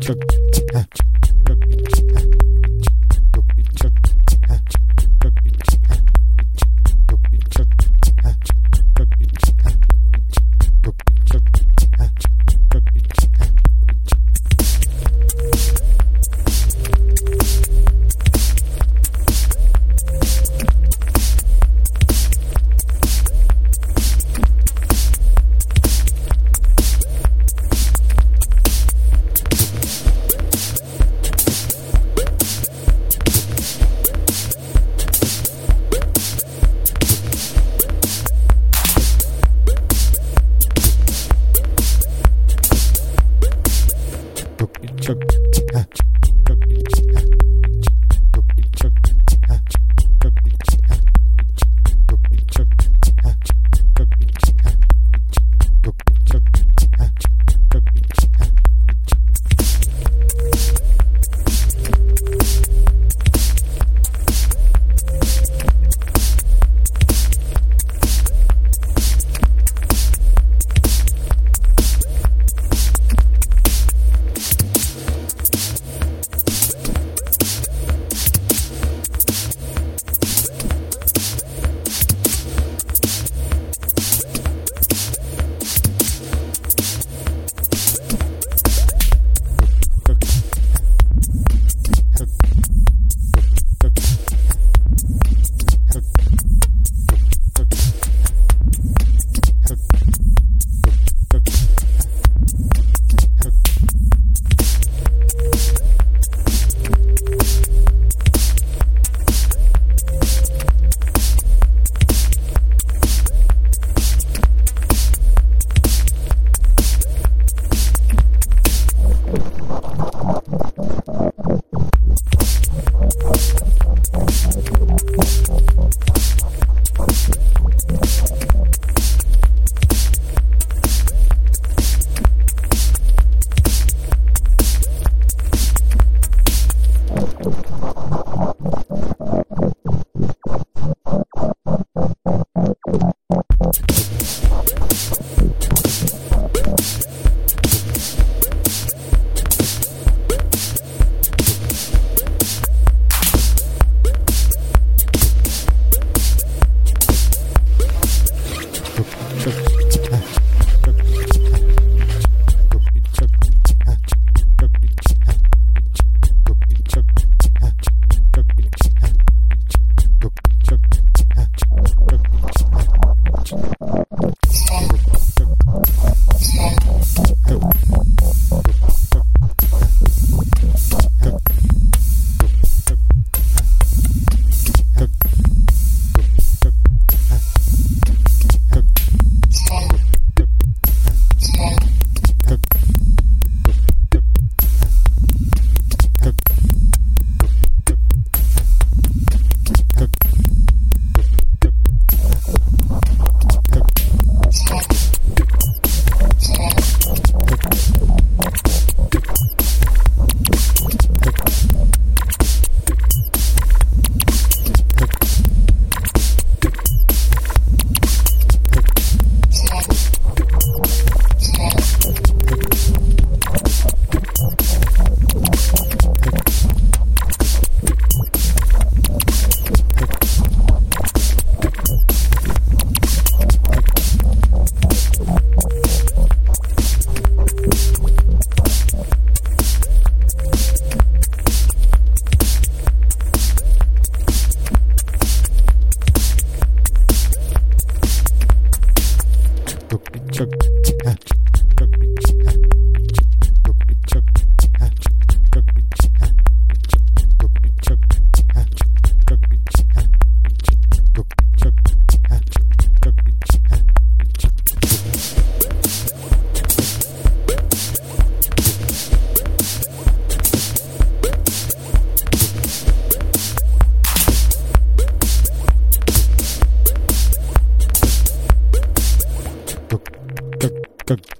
Chuck. как